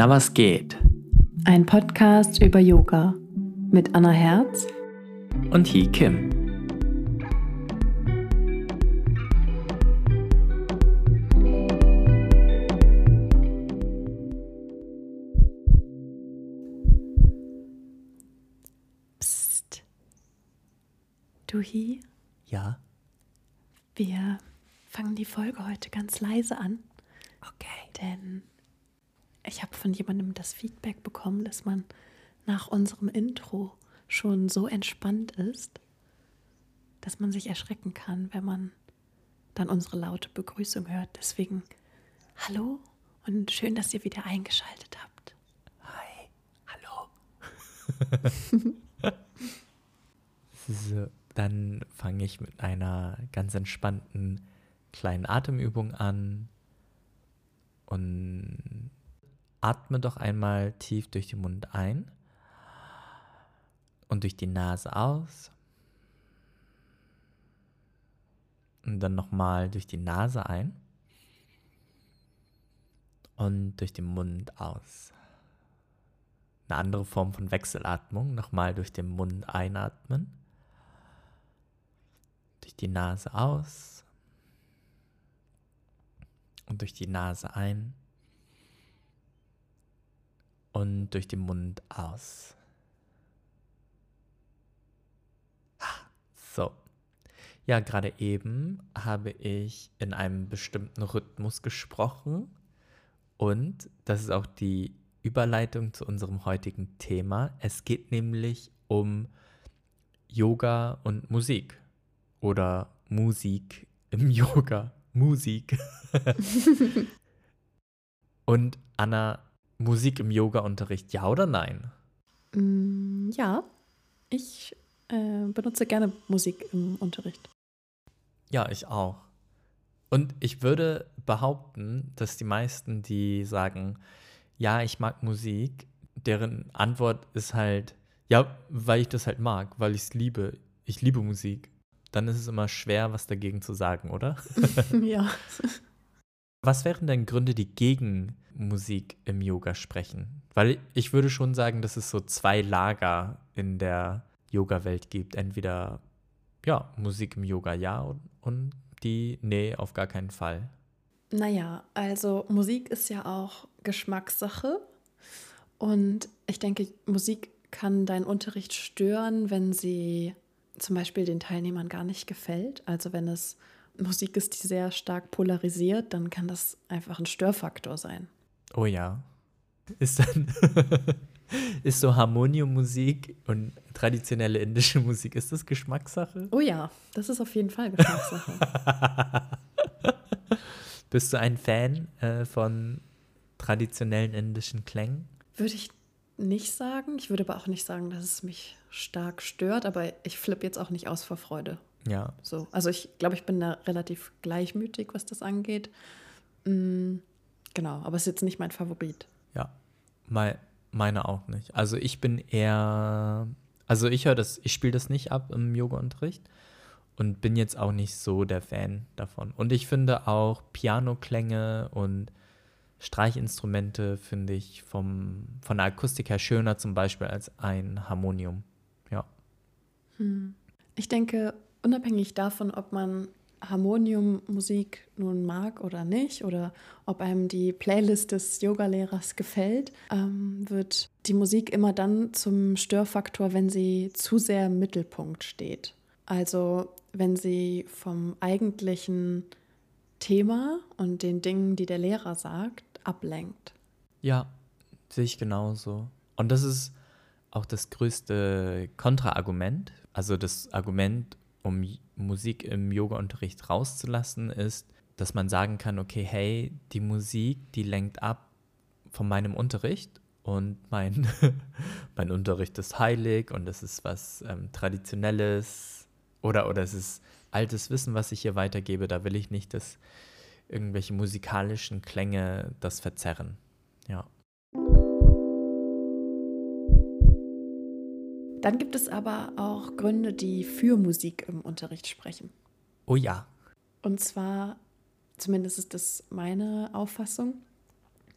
Na was geht? Ein Podcast über Yoga mit Anna Herz Und Hee Kim. Psst. Du Hi, Ja, wir fangen die Folge heute ganz leise an, okay. denn ich habe von jemandem das Feedback bekommen, dass man nach unserem Intro schon so entspannt ist, dass man sich erschrecken kann, wenn man dann unsere laute Begrüßung hört. Deswegen hallo und schön, dass ihr wieder eingeschaltet habt. Hi. Hallo. so, dann fange ich mit einer ganz entspannten kleinen Atemübung an und atme doch einmal tief durch den Mund ein und durch die Nase aus. Und dann nochmal durch die Nase ein und durch den Mund aus. Eine andere Form von Wechselatmung, nochmal durch den Mund einatmen, durch die Nase aus und durch die Nase ein und durch den Mund aus. So. Ja, gerade eben habe ich in einem bestimmten Rhythmus gesprochen und das ist auch die Überleitung zu unserem heutigen Thema. Es geht nämlich um Yoga und Musik oder Musik im Yoga. Musik. und Anna, Musik im Yoga-Unterricht, ja oder nein? Mm, ja, ich äh, benutze gerne Musik im Unterricht. Ja, ich auch. Und ich würde behaupten, dass die meisten, die sagen, ja, ich mag Musik, deren Antwort ist halt, ja, weil ich das halt mag, weil ich es liebe. Ich liebe Musik. Dann ist es immer schwer, was dagegen zu sagen, oder? ja. Was wären denn Gründe, die gegen Musik im Yoga sprechen? Weil ich würde schon sagen, dass es so zwei Lager in der Yoga-Welt gibt. Entweder, ja, Musik im Yoga ja und, und die, nee, auf gar keinen Fall. Naja, also Musik ist ja auch Geschmackssache. Und ich denke, Musik kann deinen Unterricht stören, wenn sie zum Beispiel den Teilnehmern gar nicht gefällt. Also wenn es Musik ist, die sehr stark polarisiert, dann kann das einfach ein Störfaktor sein. Oh ja. Ist dann ist so Harmoniummusik und traditionelle indische Musik, ist das Geschmackssache? Oh ja, das ist auf jeden Fall Geschmackssache. Bist du ein Fan äh, von traditionellen indischen Klängen? Würde ich nicht sagen. Ich würde aber auch nicht sagen, dass es mich stark stört, aber ich flippe jetzt auch nicht aus vor Freude. Ja. So. Also ich glaube, ich bin da relativ gleichmütig, was das angeht. Mm, genau, aber es ist jetzt nicht mein Favorit. Ja. Mal, meine auch nicht. Also ich bin eher, also ich höre das, ich spiele das nicht ab im Yoga-Unterricht und bin jetzt auch nicht so der Fan davon. Und ich finde auch Pianoklänge und Streichinstrumente finde ich vom, von der Akustik her schöner zum Beispiel als ein Harmonium. Ja. Hm. Ich denke, unabhängig davon, ob man Harmoniummusik nun mag oder nicht, oder ob einem die Playlist des Yogalehrers gefällt, ähm, wird die Musik immer dann zum Störfaktor, wenn sie zu sehr im Mittelpunkt steht. Also wenn sie vom eigentlichen Thema und den Dingen, die der Lehrer sagt, ablenkt. Ja, sehe ich genauso. Und das ist auch das größte Kontraargument. Also das Argument, um Musik im Yoga-Unterricht rauszulassen, ist, dass man sagen kann, okay, hey, die Musik, die lenkt ab von meinem Unterricht und mein, mein Unterricht ist heilig und es ist was ähm, Traditionelles oder, oder es ist altes Wissen, was ich hier weitergebe. Da will ich nicht, dass irgendwelche musikalischen Klänge das verzerren. Ja. Dann gibt es aber auch Gründe, die für Musik im Unterricht sprechen. Oh ja. Und zwar, zumindest ist das meine Auffassung,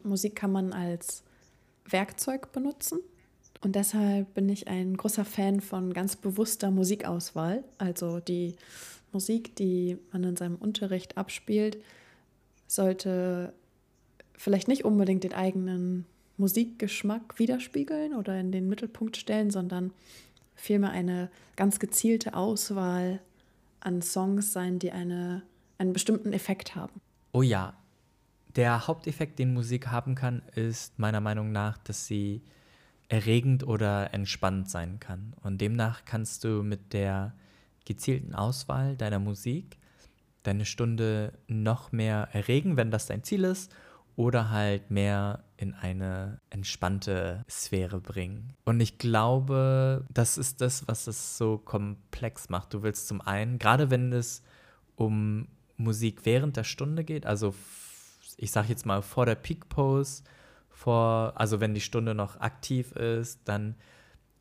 Musik kann man als Werkzeug benutzen. Und deshalb bin ich ein großer Fan von ganz bewusster Musikauswahl. Also die Musik, die man in seinem Unterricht abspielt, sollte vielleicht nicht unbedingt den eigenen Musikgeschmack widerspiegeln oder in den Mittelpunkt stellen, sondern vielmehr eine ganz gezielte Auswahl an Songs sein, die eine, einen bestimmten Effekt haben. Oh ja, der Haupteffekt, den Musik haben kann, ist meiner Meinung nach, dass sie erregend oder entspannt sein kann. Und demnach kannst du mit der gezielten Auswahl deiner Musik deine Stunde noch mehr erregen, wenn das dein Ziel ist, oder halt mehr in eine entspannte Sphäre bringen. Und ich glaube, das ist das, was es so komplex macht. Du willst zum einen, gerade wenn es um Musik während der Stunde geht, also ich sage jetzt mal vor der Peak Pose, vor, also wenn die Stunde noch aktiv ist, dann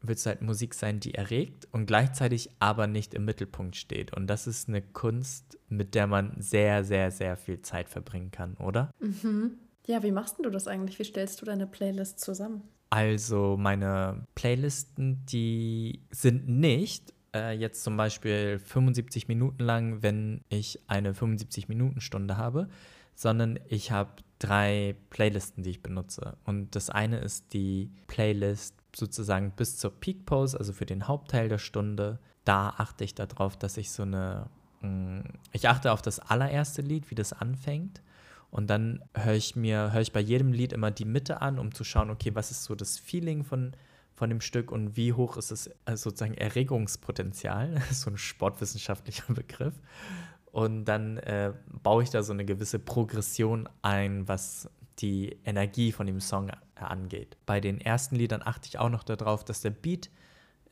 wird es halt Musik sein, die erregt und gleichzeitig aber nicht im Mittelpunkt steht. Und das ist eine Kunst, mit der man sehr, sehr, sehr viel Zeit verbringen kann, oder? Mhm. Ja, wie machst du das eigentlich? Wie stellst du deine Playlist zusammen? Also meine Playlisten, die sind nicht äh, jetzt zum Beispiel 75 Minuten lang, wenn ich eine 75-Minuten-Stunde habe, sondern ich habe drei Playlisten, die ich benutze. Und das eine ist die Playlist sozusagen bis zur Peak Pose, also für den Hauptteil der Stunde. Da achte ich darauf, dass ich so eine, mm, ich achte auf das allererste Lied, wie das anfängt. Und dann höre ich mir, höre ich bei jedem Lied immer die Mitte an, um zu schauen, okay, was ist so das Feeling von, von dem Stück und wie hoch ist es also sozusagen Erregungspotenzial, so ein sportwissenschaftlicher Begriff. Und dann äh, baue ich da so eine gewisse Progression ein, was die Energie von dem Song angeht. Bei den ersten Liedern achte ich auch noch darauf, dass der Beat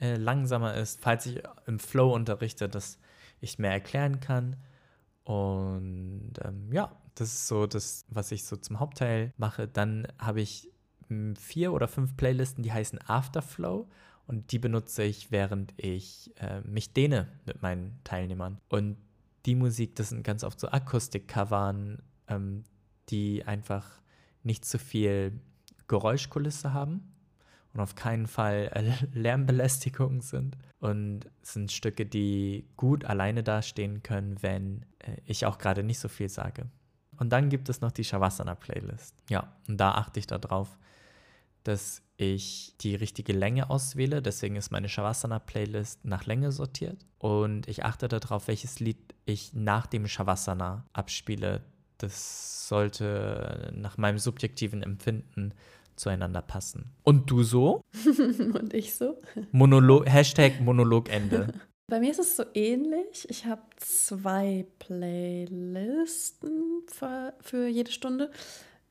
äh, langsamer ist, falls ich im Flow unterrichte, dass ich mehr erklären kann. Und ähm, ja, das ist so das, was ich so zum Hauptteil mache. Dann habe ich hm, vier oder fünf Playlisten, die heißen Afterflow. Und die benutze ich, während ich äh, mich dehne mit meinen Teilnehmern. Und die Musik, das sind ganz oft so Akustik-Covern, ähm, die einfach nicht zu viel Geräuschkulisse haben und auf keinen Fall äh, Lärmbelästigung sind. Und es sind Stücke, die gut alleine dastehen können, wenn äh, ich auch gerade nicht so viel sage. Und dann gibt es noch die Shavasana-Playlist. Ja, und da achte ich darauf, dass ich die richtige Länge auswähle. Deswegen ist meine Shavasana-Playlist nach Länge sortiert. Und ich achte darauf, welches Lied ich nach dem Shavasana abspiele. Das sollte nach meinem subjektiven Empfinden zueinander passen. Und du so? Und ich so? Monolog, Hashtag Monologende. Bei mir ist es so ähnlich. Ich habe zwei Playlisten für, für jede Stunde.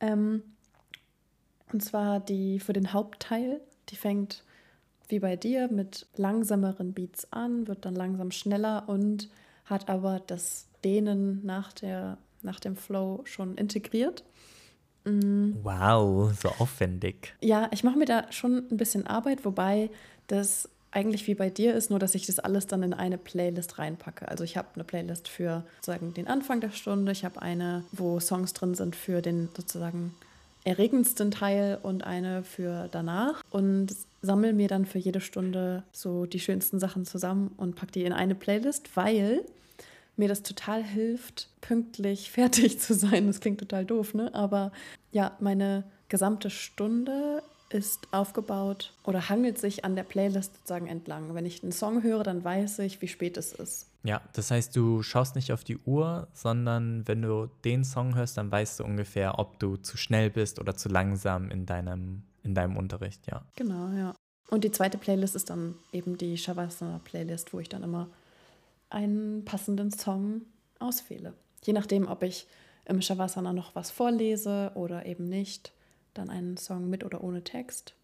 Ähm, und zwar die für den Hauptteil. Die fängt wie bei dir mit langsameren Beats an, wird dann langsam schneller und hat aber das Dehnen nach, der, nach dem Flow schon integriert. Mhm. Wow, so aufwendig. Ja, ich mache mir da schon ein bisschen Arbeit, wobei das eigentlich wie bei dir ist, nur dass ich das alles dann in eine Playlist reinpacke. Also ich habe eine Playlist für sozusagen den Anfang der Stunde, ich habe eine, wo Songs drin sind für den sozusagen erregendsten Teil und eine für danach und sammle mir dann für jede Stunde so die schönsten Sachen zusammen und packe die in eine Playlist, weil mir das total hilft, pünktlich fertig zu sein. Das klingt total doof, ne? Aber ja, meine gesamte Stunde ist aufgebaut oder hangelt sich an der Playlist sozusagen entlang. Wenn ich einen Song höre, dann weiß ich, wie spät es ist. Ja, das heißt, du schaust nicht auf die Uhr, sondern wenn du den Song hörst, dann weißt du ungefähr, ob du zu schnell bist oder zu langsam in deinem, in deinem Unterricht, ja. Genau, ja. Und die zweite Playlist ist dann eben die Shavasana-Playlist, wo ich dann immer einen passenden Song auswähle. Je nachdem, ob ich im Shavasana noch was vorlese oder eben nicht, dann einen Song mit oder ohne Text.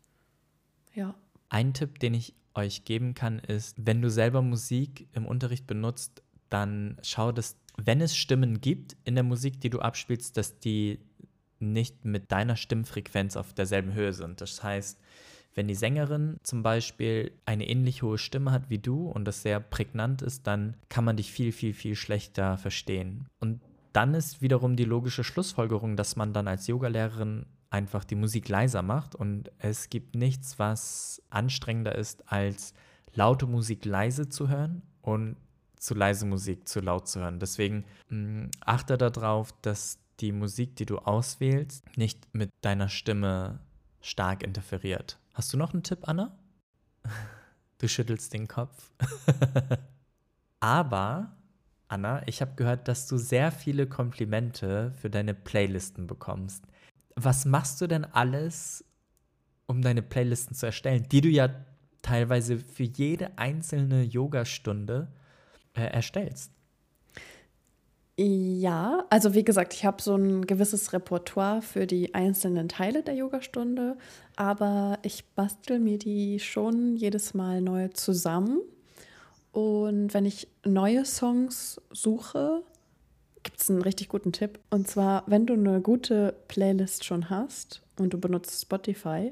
Ja. Ein Tipp, den ich euch geben kann, ist, wenn du selber Musik im Unterricht benutzt, dann schau, dass, wenn es Stimmen gibt in der Musik, die du abspielst, dass die nicht mit deiner Stimmfrequenz auf derselben Höhe sind. Das heißt, wenn die Sängerin zum Beispiel eine ähnlich hohe Stimme hat wie du und das sehr prägnant ist, dann kann man dich viel, viel, viel schlechter verstehen. Und dann ist wiederum die logische Schlussfolgerung, dass man dann als Yogalehrerin einfach die Musik leiser macht. Und es gibt nichts, was anstrengender ist, als laute Musik leise zu hören und zu leise Musik zu laut zu hören. Deswegen mh, mm, achte darauf, dass die Musik, die du auswählst, nicht mit deiner Stimme stark interferiert. Hast du noch einen Tipp, Anna? Du schüttelst den Kopf. Aber, Anna, ich habe gehört, dass du sehr viele Komplimente für deine Playlisten bekommst. Was machst du denn alles, um deine Playlisten zu erstellen, die du ja teilweise für jede einzelne Yogastunde äh, erstellst? Ja, also wie gesagt, ich habe so ein gewisses Repertoire für die einzelnen Teile der Yogastunde, aber ich bastel mir die schon jedes Mal neu zusammen. Und wenn ich neue Songs suche, gibt es einen richtig guten Tipp. Und zwar, wenn du eine gute Playlist schon hast und du benutzt Spotify,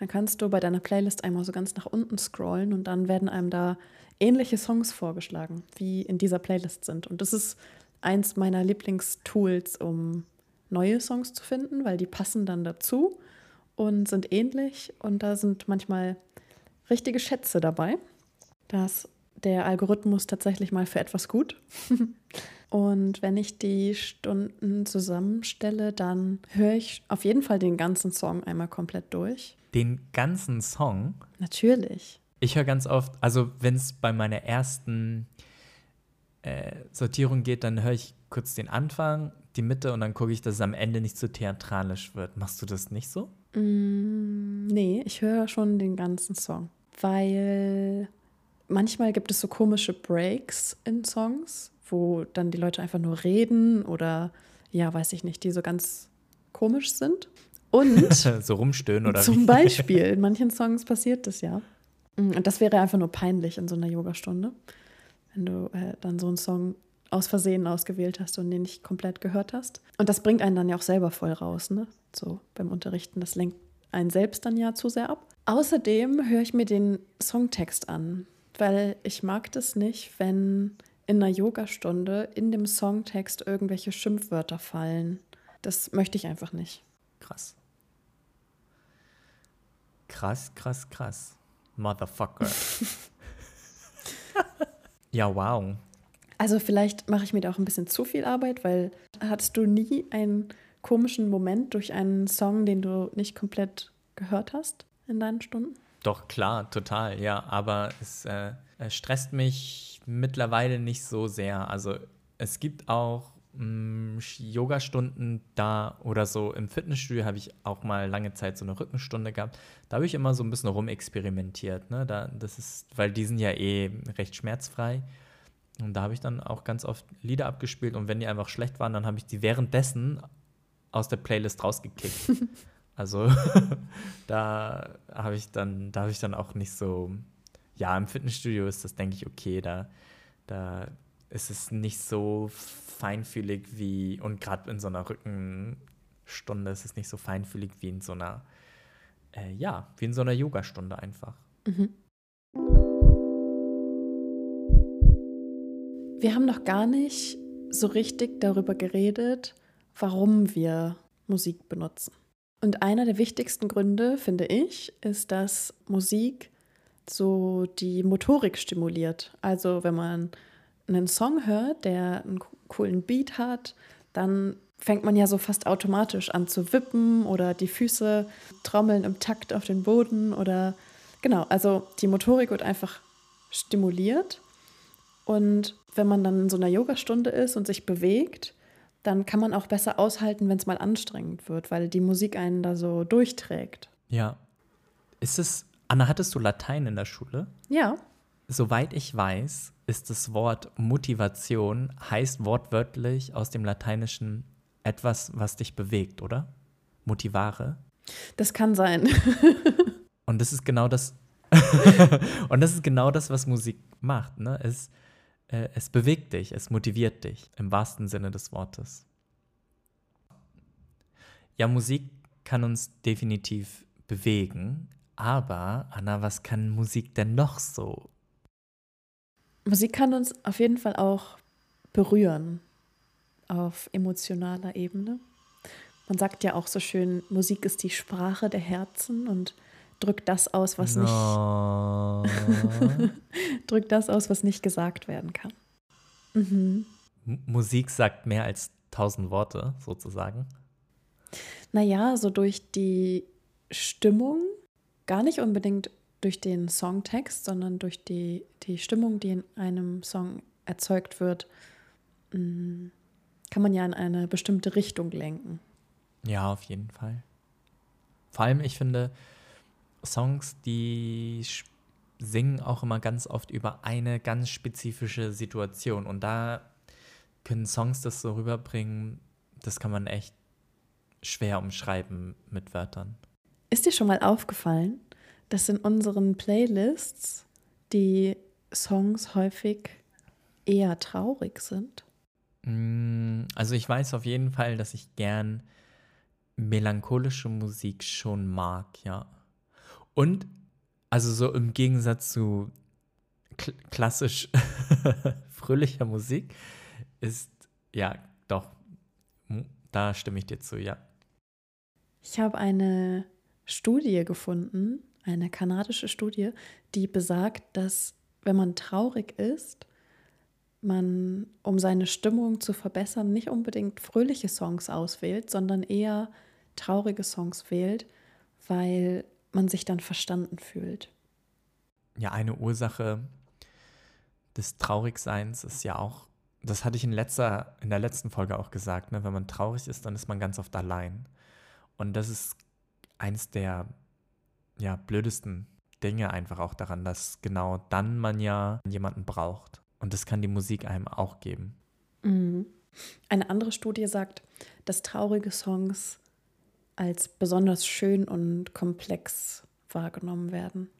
dann kannst du bei deiner Playlist einmal so ganz nach unten scrollen und dann werden einem da ähnliche Songs vorgeschlagen, wie in dieser Playlist sind. Und das ist eins meiner Lieblingstools, um neue Songs zu finden, weil die passen dann dazu und sind ähnlich und da sind manchmal richtige Schätze dabei. dass der Algorithmus tatsächlich mal für etwas gut. und wenn ich die Stunden zusammenstelle, dann höre ich auf jeden Fall den ganzen Song einmal komplett durch. Den ganzen Song? Natürlich. Ich höre ganz oft, also wenn es bei meiner ersten äh, Sortierung geht, dann höre ich kurz den Anfang, die Mitte und dann gucke ich, dass es am Ende nicht zu theatralisch wird. Machst du das nicht so? Mm, nee, ich höre schon den ganzen Song, weil manchmal gibt es so komische Breaks in Songs, wo dann die Leute einfach nur reden oder ja, weiß ich nicht, die so ganz komisch sind. Und so rumstöhnen oder Zum wie? Beispiel, in manchen Songs passiert das ja. Mm, und das wäre einfach nur peinlich in so einer Yogastunde wenn du äh, dann so einen Song aus Versehen ausgewählt hast und den nicht komplett gehört hast. Und das bringt einen dann ja auch selber voll raus, ne? So beim Unterrichten. Das lenkt einen selbst dann ja zu sehr ab. Außerdem höre ich mir den Songtext an, weil ich mag das nicht, wenn in einer Yogastunde in dem Songtext irgendwelche Schimpfwörter fallen. Das möchte ich einfach nicht. Krass. Krass, krass, krass. Motherfucker. Ja, wow. Also vielleicht mache ich mir da auch ein bisschen zu viel Arbeit, weil hattest du nie einen komischen Moment durch einen Song, den du nicht komplett gehört hast in deinen Stunden? Doch, klar, total, ja. Aber es äh, stresst mich mittlerweile nicht so sehr. Also es gibt auch mm, Yoga-Stunden da oder so. Im Fitnessstudio habe ich auch mal lange Zeit so eine Rückenstunde gehabt. Da habe ich immer so ein bisschen rumexperimentiert. Ne? Da, das ist, weil die sind ja eh recht schmerzfrei. Und da habe ich dann auch ganz oft Lieder abgespielt und wenn die einfach schlecht waren, dann habe ich die währenddessen aus der Playlist rausgekickt. also da habe ich dann, da habe ich dann auch nicht so, ja, im Fitnessstudio ist das, denke ich, okay, da, da ist es nicht so feinfühlig wie, und gerade in so einer Rückenstunde ist es nicht so feinfühlig wie in so einer, äh, ja, wie in so einer Yogastunde einfach. Mhm. Wir haben noch gar nicht so richtig darüber geredet, warum wir Musik benutzen. Und einer der wichtigsten Gründe, finde ich, ist, dass Musik so die Motorik stimuliert. Also wenn man einen Song hört, der einen coolen Beat hat, dann fängt man ja so fast automatisch an zu wippen oder die Füße trommeln im Takt auf den Boden oder genau, also die Motorik wird einfach stimuliert und wenn man dann in so einer Yogastunde ist und sich bewegt, dann kann man auch besser aushalten, wenn es mal anstrengend wird, weil die Musik einen da so durchträgt. Ja. Ist es, Anna, hattest du Latein in der Schule? Ja. Soweit ich weiß, ist das Wort Motivation, heißt wortwörtlich aus dem Lateinischen etwas, was dich bewegt, oder? Motivare. Das kann sein. Und das ist genau das. und das ist genau das, was Musik macht. Ne? Es, äh, es bewegt dich, es motiviert dich, im wahrsten Sinne des Wortes. Ja, Musik kann uns definitiv bewegen, aber Anna, was kann Musik denn noch so? Musik kann uns auf jeden Fall auch berühren auf emotionaler Ebene. Man sagt ja auch so schön, Musik ist die Sprache der Herzen und drückt das aus, was No. nicht drückt das aus, was nicht gesagt werden kann. Mhm. Musik sagt mehr als tausend Worte, sozusagen. Naja, so durch die Stimmung, gar nicht unbedingt durch den Songtext, sondern durch die, die Stimmung, die in einem Song erzeugt wird, mm, kann man ja in eine bestimmte Richtung lenken. Ja, auf jeden Fall. Vor allem, ich finde, Songs, die singen auch immer ganz oft über eine ganz spezifische Situation. Und da können Songs das so rüberbringen, das kann man echt schwer umschreiben mit Wörtern. Ist dir schon mal aufgefallen, dass in unseren Playlists die Songs häufig eher traurig sind? Mm, Also ich weiß auf jeden Fall, dass ich gern melancholische Musik schon mag, ja. Und also so im Gegensatz zu kl klassisch fröhlicher Musik ist, ja, doch, da stimme ich dir zu, ja. Ich habe eine Studie gefunden, eine kanadische Studie, die besagt, dass wenn man traurig ist, man, um seine Stimmung zu verbessern, nicht unbedingt fröhliche Songs auswählt, sondern eher traurige Songs wählt, weil man sich dann verstanden fühlt. Ja, eine Ursache des Traurigseins ist ja auch, das hatte ich in, letzter, in der letzten Folge auch gesagt, ne? wenn man traurig ist, dann ist man ganz oft allein. Und das ist eins der ja, blödesten Dinge einfach auch daran, dass genau dann man ja jemanden braucht. Und das kann die Musik einem auch geben. Mhm. Eine andere Studie sagt, dass traurige Songs als besonders schön und komplex wahrgenommen werden.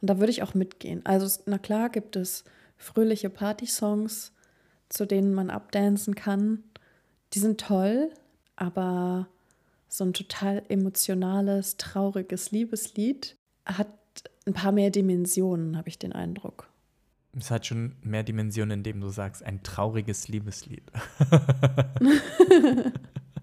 Und da würde ich auch mitgehen. Also, na klar gibt es fröhliche Party-Songs, zu denen man abdancen kann. Die sind toll, aber so ein total emotionales, trauriges Liebeslied hat ein paar mehr Dimensionen, habe ich den Eindruck. Es hat schon mehr Dimensionen, indem du sagst, ein trauriges Liebeslied.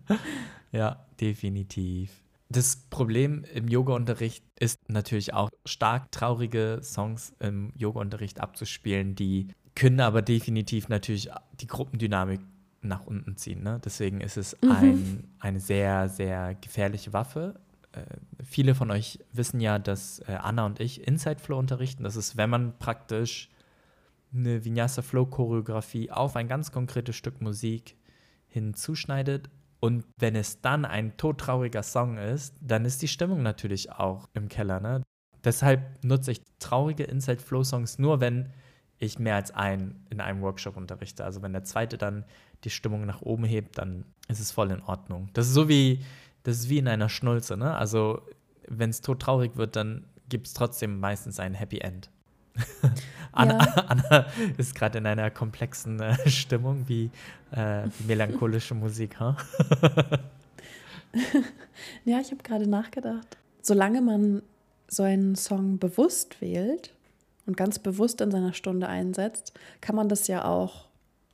ja, definitiv. Das Problem im Yoga-Unterricht ist natürlich auch stark traurige Songs im Yoga-Unterricht abzuspielen, die können aber definitiv natürlich die Gruppendynamik nach unten ziehen. Ne? Deswegen ist es Mhm. ein, eine sehr, sehr gefährliche Waffe. Äh, viele von euch wissen ja, dass äh, Anna und ich Inside Flow unterrichten. Das ist, wenn man praktisch eine Vinyasa Flow Choreografie auf ein ganz konkretes Stück Musik hinzuschneidet und wenn es dann ein todtrauriger Song ist, dann ist die Stimmung natürlich auch im Keller. Ne? Deshalb nutze ich traurige Inside Flow Songs nur, wenn ich mehr als einen in einem Workshop unterrichte. Also wenn der zweite dann die Stimmung nach oben hebt, dann ist es voll in Ordnung. Das ist so wie, das ist wie in einer Schnulze, ne? Also wenn es todtraurig wird, dann gibt es trotzdem meistens ein Happy End. Anna, Ja. Anna ist gerade in einer komplexen äh, Stimmung wie äh, melancholische Musik, ha? Ja, ich habe gerade nachgedacht. Solange man so einen Song bewusst wählt und ganz bewusst in seiner Stunde einsetzt, kann man das ja auch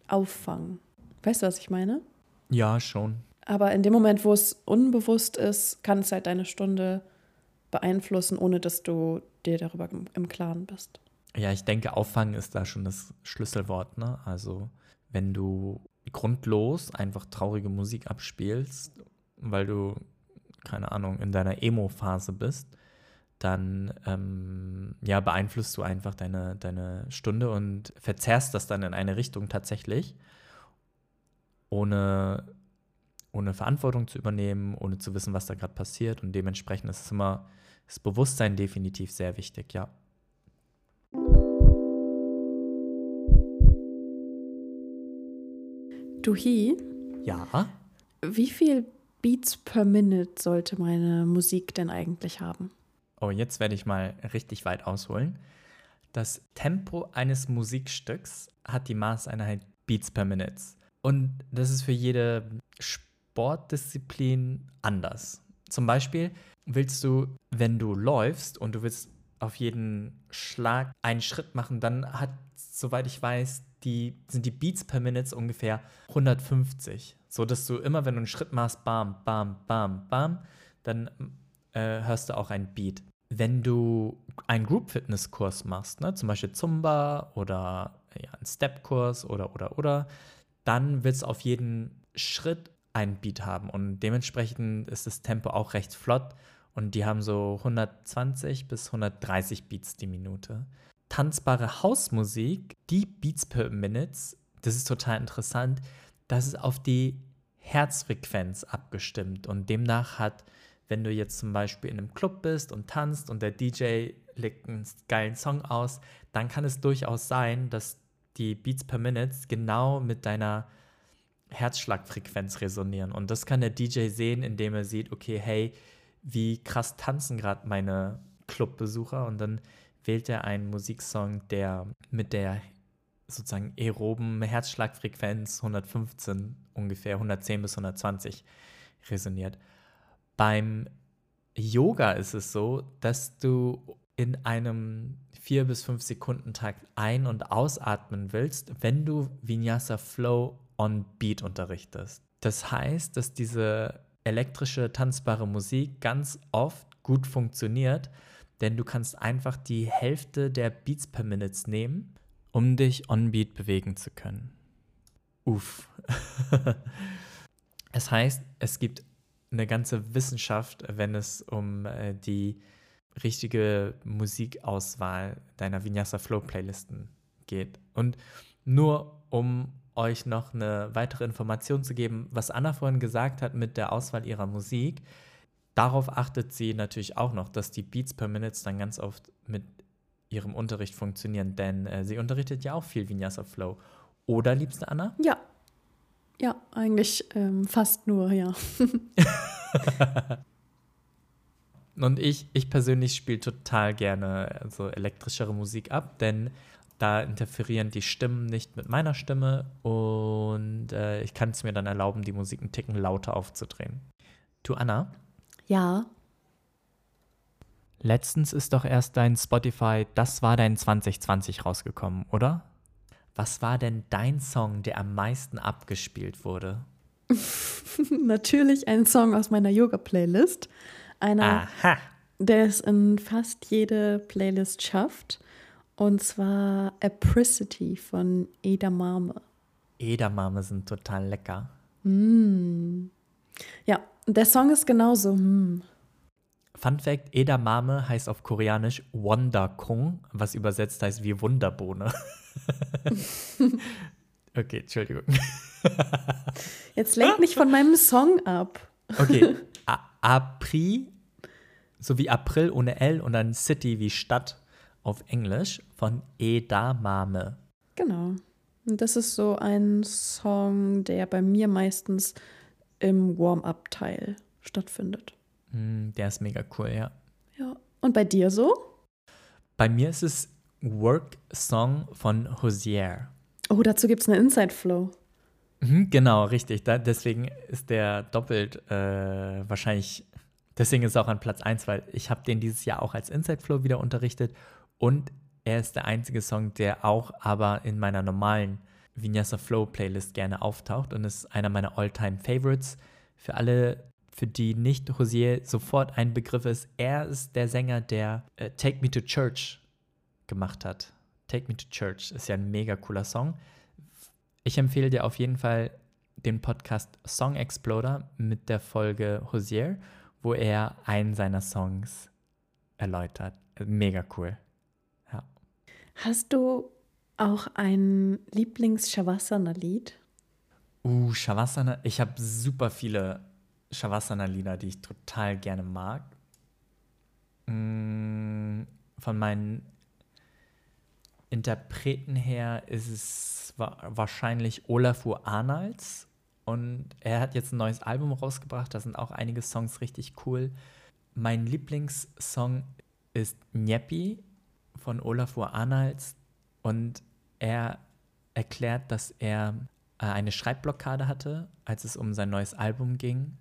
auffangen. Weißt du, was ich meine? Ja, schon. Aber in dem Moment, wo es unbewusst ist, kann es halt deine Stunde beeinflussen, ohne dass du dir darüber im, im Klaren bist. Ja, ich denke, auffangen ist da schon das Schlüsselwort, ne? Also, wenn du grundlos einfach traurige Musik abspielst, weil du, keine Ahnung, in deiner Emo-Phase bist, dann ähm, ja, beeinflusst du einfach deine, deine Stunde und verzerrst das dann in eine Richtung tatsächlich, ohne, ohne Verantwortung zu übernehmen, ohne zu wissen, was da gerade passiert. Und dementsprechend ist immer das Bewusstsein definitiv sehr wichtig, ja. Du Hi, Ja. wie viel Beats per Minute sollte meine Musik denn eigentlich haben? Oh, jetzt werde ich mal richtig weit ausholen. Das Tempo eines Musikstücks hat die Maßeinheit Beats per Minute. Und das ist für jede Sportdisziplin anders. Zum Beispiel willst du, wenn du läufst und du willst auf jeden Schlag einen Schritt machen, dann hat, soweit ich weiß, die, sind die Beats per Minute ungefähr 150. So dass du immer, wenn du einen Schritt machst, bam, bam, bam, bam, dann äh, hörst du auch ein Beat. Wenn du einen Group-Fitness-Kurs machst, ne, zum Beispiel Zumba oder ja, einen Step-Kurs oder, oder, oder, dann wird es auf jeden Schritt einen Beat haben und dementsprechend ist das Tempo auch recht flott und die haben so 120 bis 130 Beats die Minute. Tanzbare Hausmusik, die Beats per Minute, das ist total interessant, das ist auf die Herzfrequenz abgestimmt und demnach hat, wenn du jetzt zum Beispiel in einem Club bist und tanzt und der DJ legt einen geilen Song aus, dann kann es durchaus sein, dass die Beats per Minute genau mit deiner Herzschlagfrequenz resonieren. Und das kann der DJ sehen, indem er sieht, okay, hey, wie krass tanzen gerade meine Clubbesucher. Und dann wählt er einen Musiksong, der mit der sozusagen aeroben Herzschlagfrequenz 115 ungefähr, 110 bis 120 resoniert. Beim Yoga ist es so, dass du in einem 4 bis 5 Sekunden Takt ein- und ausatmen willst, wenn du Vinyasa Flow on Beat unterrichtest. Das heißt, dass diese elektrische tanzbare Musik ganz oft gut funktioniert, denn du kannst einfach die Hälfte der Beats per Minute nehmen, um dich on Beat bewegen zu können. Uff. es heißt, es gibt eine ganze Wissenschaft, wenn es um äh, die richtige Musikauswahl deiner Vinyasa Flow Playlisten geht. Und nur um euch noch eine weitere Information zu geben, was Anna vorhin gesagt hat mit der Auswahl ihrer Musik. Darauf achtet sie natürlich auch noch, dass die Beats per Minute dann ganz oft mit ihrem Unterricht funktionieren, denn äh, sie unterrichtet ja auch viel Vinyasa Flow. Oder, liebste Anna? Ja. Ja, eigentlich ähm, fast nur, ja. Und ich, ich persönlich spiele total gerne so elektrischere Musik ab, denn da interferieren die Stimmen nicht mit meiner Stimme und äh, ich kann es mir dann erlauben, die Musik einen Ticken lauter aufzudrehen. Du, Anna? Ja. Letztens ist doch erst dein Spotify Das war dein 2020 rausgekommen, oder? Was war denn dein Song, der am meisten abgespielt wurde? Natürlich ein Song aus meiner Yoga-Playlist. Einer, Aha. der es in fast jede Playlist schafft. Und zwar Apricity von Edamame. Edamame sind total lecker. Mm. Ja, der Song ist genauso. Mm. Fun Fact: Edamame heißt auf Koreanisch Wonderkong, was übersetzt heißt wie Wunderbohne. okay, Entschuldigung. Jetzt lenk mich von meinem Song ab. Okay, A Apri, so wie April ohne L und dann City wie Stadt auf Englisch von Edamame. Genau. Und das ist so ein Song, der bei mir meistens im Warm-up-Teil stattfindet. Mm, der ist mega cool, ja. Ja. Und bei dir so? Bei mir ist es Work Song von Hosier. Oh, dazu gibt es eine Inside Flow. Mhm, genau, richtig. Da, deswegen ist der doppelt äh, wahrscheinlich, deswegen ist er auch an Platz 1, weil ich habe den dieses Jahr auch als Inside Flow wieder unterrichtet und er ist der einzige Song, der auch aber in meiner normalen Vinyasa Flow Playlist gerne auftaucht und ist einer meiner All-Time Favorites. Für alle, für die nicht Hosier sofort ein Begriff ist, er ist der Sänger, der äh, Take Me to Church gemacht hat. Take Me to Church ist ja ein mega cooler Song. Ich empfehle dir auf jeden Fall den Podcast Song Exploder mit der Folge Hosier, wo er einen seiner Songs erläutert. Mega cool. Hast du auch ein Lieblings-Shavasana-Lied? Uh, Shavasana. Ich habe super viele Shavasana-Lieder, die ich total gerne mag. Mm, von meinen Interpreten her ist es wahrscheinlich Olafur Arnalds. Und er hat jetzt ein neues Album rausgebracht. Da sind auch einige Songs richtig cool. Mein Lieblingssong ist Nyepi von Olafur Arnalds und er erklärt, dass er äh, eine Schreibblockade hatte, als es um sein neues Album ging.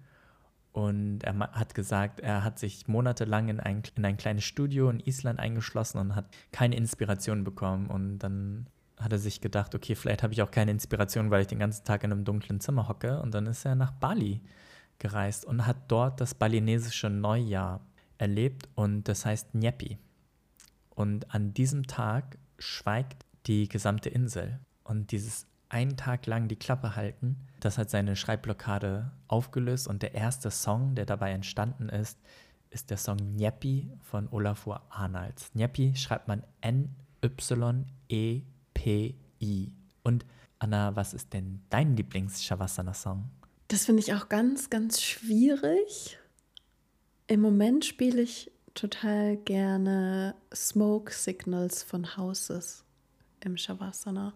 Und er hat gesagt, er hat sich monatelang in ein, in ein kleines Studio in Island eingeschlossen und hat keine Inspiration bekommen. Und dann hat er sich gedacht, okay, vielleicht habe ich auch keine Inspiration, weil ich den ganzen Tag in einem dunklen Zimmer hocke. Und dann ist er nach Bali gereist und hat dort das balinesische Neujahr erlebt und das heißt Nyepi. Und an diesem Tag schweigt die gesamte Insel. Und dieses einen Tag lang die Klappe halten, das hat seine Schreibblockade aufgelöst. Und der erste Song, der dabei entstanden ist, ist der Song Nyepi von Olafur Arnalds. Nyepi schreibt man N-Y-E-P-I. Und Anna, was ist denn dein Lieblings-Shavasana-Song? Das finde ich auch ganz, ganz schwierig. Im Moment spiele ich total gerne Smoke Signals von Houses im Shavasana.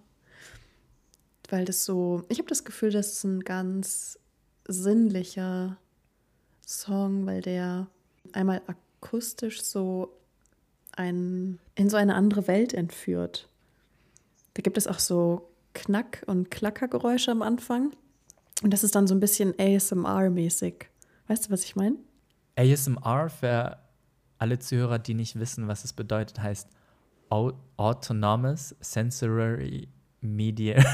Weil das so, ich habe das Gefühl, das ist ein ganz sinnlicher Song, weil der einmal akustisch so ein, in so eine andere Welt entführt. Da gibt es auch so Knack- und Klackergeräusche am Anfang. Und das ist dann so ein bisschen ASMR-mäßig. Weißt du, was ich meine? ASMR für alle Zuhörer, die nicht wissen, was es bedeutet, heißt Autonomous Sensory Media.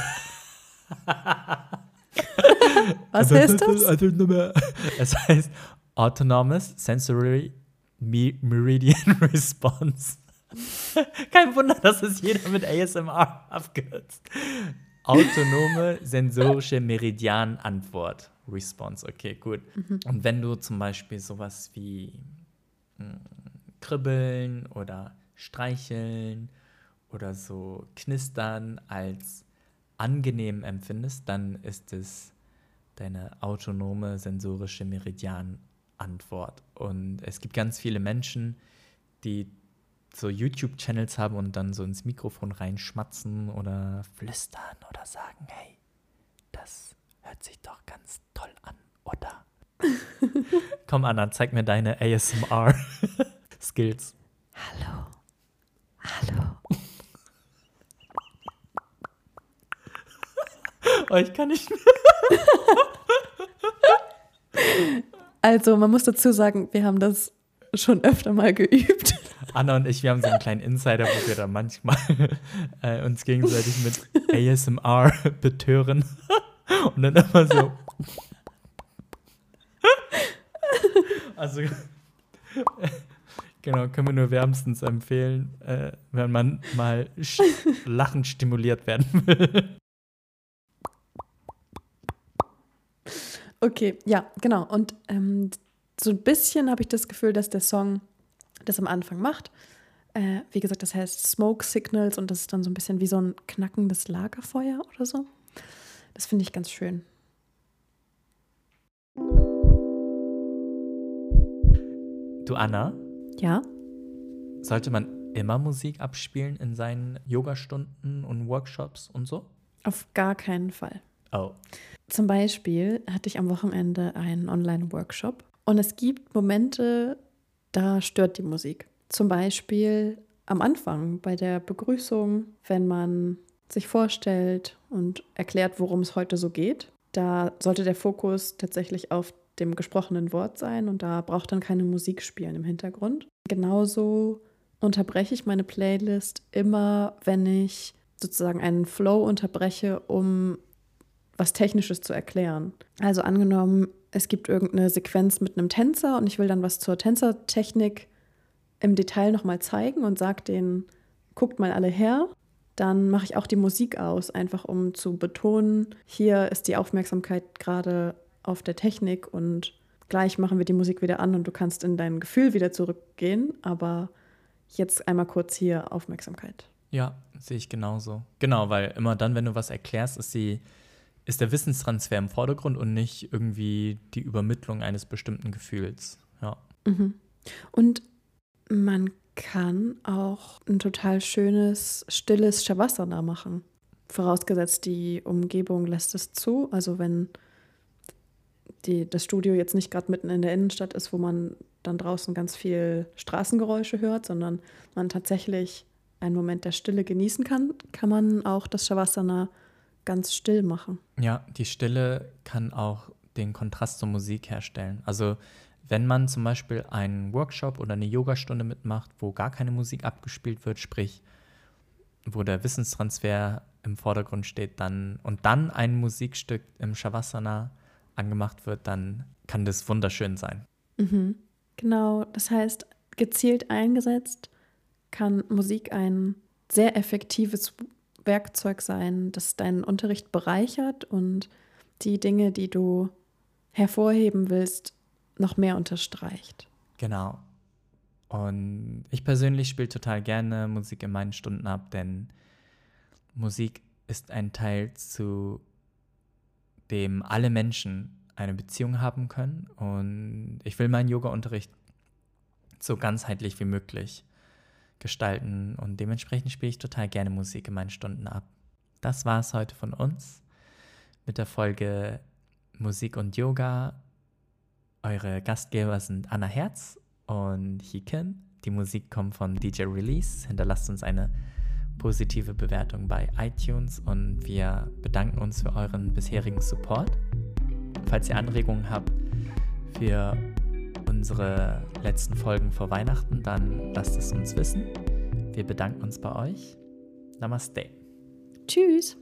was heißt das? Es heißt Autonomous Sensory Meridian Response. Kein Wunder, dass es jeder mit ASMR abkürzt. Autonome sensorische Meridianantwort. Response, okay, gut. Mhm. Und wenn du zum Beispiel sowas wie Kribbeln oder Streicheln oder so Knistern als angenehm empfindest, dann ist es deine autonome sensorische Meridianantwort. Und es gibt ganz viele Menschen, die so YouTube-Channels haben und dann so ins Mikrofon reinschmatzen oder flüstern oder sagen, hey, das hört sich doch ganz toll an, oder? Komm, Anna, zeig mir deine ASMR-Skills. Hallo. Hallo. oh, ich kann nicht mehr. Also, man muss dazu sagen, wir haben das schon öfter mal geübt. Anna und ich, wir haben so einen kleinen Insider, wo wir da manchmal äh, uns gegenseitig mit ASMR betören. Und dann immer so. Also, genau, können wir nur wärmstens empfehlen, äh, wenn man mal lachend stimuliert werden will. Okay, ja, genau. Und ähm, so ein bisschen habe ich das Gefühl, dass der Song das am Anfang macht. Äh, wie gesagt, das heißt Smoke Signals und das ist dann so ein bisschen wie so ein knackendes Lagerfeuer oder so. Das finde ich ganz schön. Du Anna? Ja. Sollte man immer Musik abspielen in seinen Yogastunden und Workshops und so? Auf gar keinen Fall. Oh. Zum Beispiel hatte ich am Wochenende einen Online-Workshop und es gibt Momente, da stört die Musik. Zum Beispiel am Anfang bei der Begrüßung, wenn man sich vorstellt und erklärt, worum es heute so geht. Da sollte der Fokus tatsächlich auf dem gesprochenen Wort sein und da braucht dann keine Musik spielen im Hintergrund. Genauso unterbreche ich meine Playlist immer, wenn ich sozusagen einen Flow unterbreche, um was Technisches zu erklären. Also angenommen, es gibt irgendeine Sequenz mit einem Tänzer und ich will dann was zur Tänzertechnik im Detail nochmal zeigen und sage denen, guckt mal alle her. Dann mache ich auch die Musik aus, einfach um zu betonen, hier ist die Aufmerksamkeit gerade auf der Technik und gleich machen wir die Musik wieder an und du kannst in dein Gefühl wieder zurückgehen, aber jetzt einmal kurz hier Aufmerksamkeit. Ja, sehe ich genauso. Genau, weil immer dann, wenn du was erklärst, ist die ist der Wissenstransfer im Vordergrund und nicht irgendwie die Übermittlung eines bestimmten Gefühls. Ja. Mhm. Und man kann auch ein total schönes, stilles Shavasana machen. Vorausgesetzt, die Umgebung lässt es zu. Also wenn die, das Studio jetzt nicht gerade mitten in der Innenstadt ist, wo man dann draußen ganz viel Straßengeräusche hört, sondern man tatsächlich einen Moment der Stille genießen kann, kann man auch das Shavasana ganz still machen. Ja, die Stille kann auch den Kontrast zur Musik herstellen. Also wenn man zum Beispiel einen Workshop oder eine Yogastunde mitmacht, wo gar keine Musik abgespielt wird, sprich wo der Wissenstransfer im Vordergrund steht, dann und dann ein Musikstück im Shavasana angemacht wird, dann kann das wunderschön sein. Mhm. Genau, das heißt, gezielt eingesetzt kann Musik ein sehr effektives Werkzeug sein, das deinen Unterricht bereichert und die Dinge, die du hervorheben willst, noch mehr unterstreicht. Genau. Und ich persönlich spiele total gerne Musik in meinen Stunden ab, denn Musik ist ein Teil, zu dem alle Menschen eine Beziehung haben können. Und ich will meinen Yoga-Unterricht so ganzheitlich wie möglich gestalten. Und dementsprechend spiele ich total gerne Musik in meinen Stunden ab. Das war es heute von uns mit der Folge Musik und Yoga. Eure Gastgeber sind Anna Herz und Hiken. Die Musik kommt von DJ Release. Hinterlasst uns eine positive Bewertung bei iTunes und wir bedanken uns für euren bisherigen Support. Falls ihr Anregungen habt für unsere letzten Folgen vor Weihnachten, dann lasst es uns wissen. Wir bedanken uns bei euch. Namaste. Tschüss.